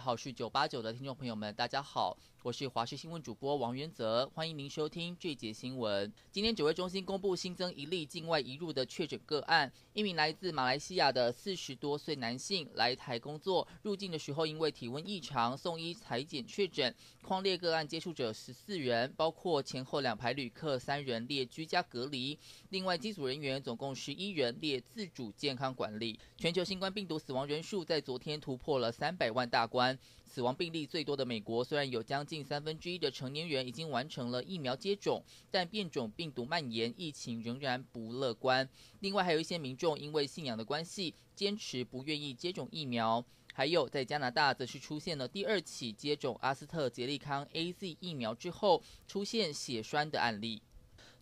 好是九八九的听众朋友们，大家好，我是华视新闻主播王元泽，欢迎您收听这节新闻。今天指挥中心公布新增一例境外移入的确诊个案，一名来自马来西亚的四十多岁男性来台工作，入境的时候因为体温异常送医采检确诊，匡列个案接触者十四人，包括前后两排旅客三人列居家隔离，另外机组人员总共十一人列自主健康管理。全球新冠病毒死亡人数在昨天突破了三百万大关，死亡病例最多的美国，虽然有将近三分之一的成年人已经完成了疫苗接种，但变种病毒蔓延，疫情仍然不乐观。另外，还有一些民众因为信仰的关系，坚持不愿意接种疫苗。还有，在加拿大则是出现了第二起接种阿斯特捷利康 AZ 疫苗之后出现血栓的案例。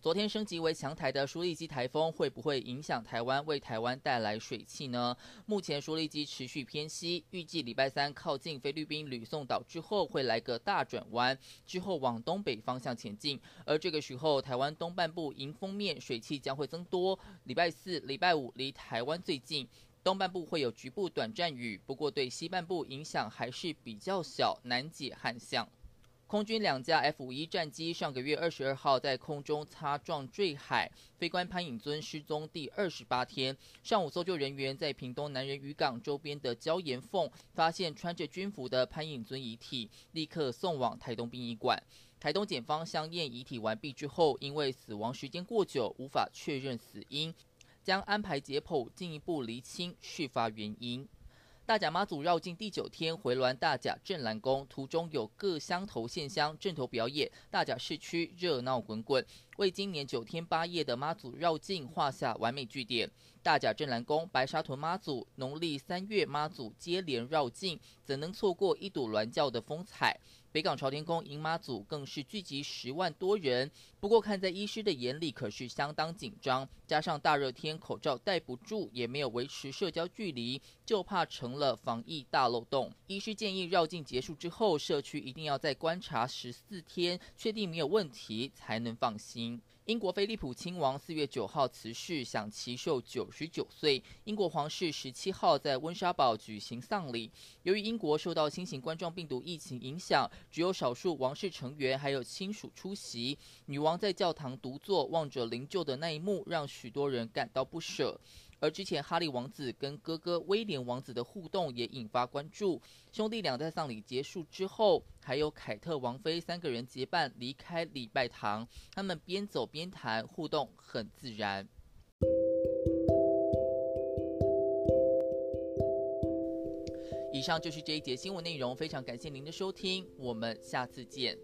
昨天升级为强台的舒力基台风会不会影响台湾，为台湾带来水汽呢？目前舒力基持续偏西，预计礼拜三靠近菲律宾吕宋岛之后会来个大转弯，之后往东北方向前进。而这个时候，台湾东半部迎风面水汽将会增多。礼拜四、礼拜五离台湾最近，东半部会有局部短暂雨，不过对西半部影响还是比较小，难解旱象。空军两架 F 五一战机上个月二十二号在空中擦撞坠海，飞官潘颖尊失踪第二十八天。上午搜救人员在屏东南人渔港周边的礁岩缝发现穿着军服的潘颖尊遗体，立刻送往台东殡仪馆。台东检方相验遗体完毕之后，因为死亡时间过久，无法确认死因，将安排解剖进一步厘清事发原因。大甲妈祖绕境第九天回銮大甲镇澜宫，途中有各乡头献香、镇头表演，大甲市区热闹滚滚，为今年九天八夜的妈祖绕境画下完美句点。大甲镇澜宫白沙屯妈祖农历三月妈祖接连绕境，怎能错过一睹銮轿的风采？北港朝天宫迎妈祖更是聚集十万多人，不过看在医师的眼里，可是相当紧张。加上大热天，口罩戴不住，也没有维持社交距离，就怕成了防疫大漏洞。医师建议绕境结束之后，社区一定要再观察十四天，确定没有问题，才能放心。音英国菲利普亲王四月九号辞世，享耆寿九十九岁。英国皇室十七号在温莎堡举行丧礼。由于英国受到新型冠状病毒疫情影响，只有少数王室成员还有亲属出席。女王在教堂独坐，望着灵柩的那一幕，让许多人感到不舍。而之前哈利王子跟哥哥威廉王子的互动也引发关注。兄弟俩在丧礼结束之后，还有凯特王妃三个人结伴离开礼拜堂，他们边走边边谈，互动很自然。以上就是这一节新闻内容，非常感谢您的收听，我们下次见。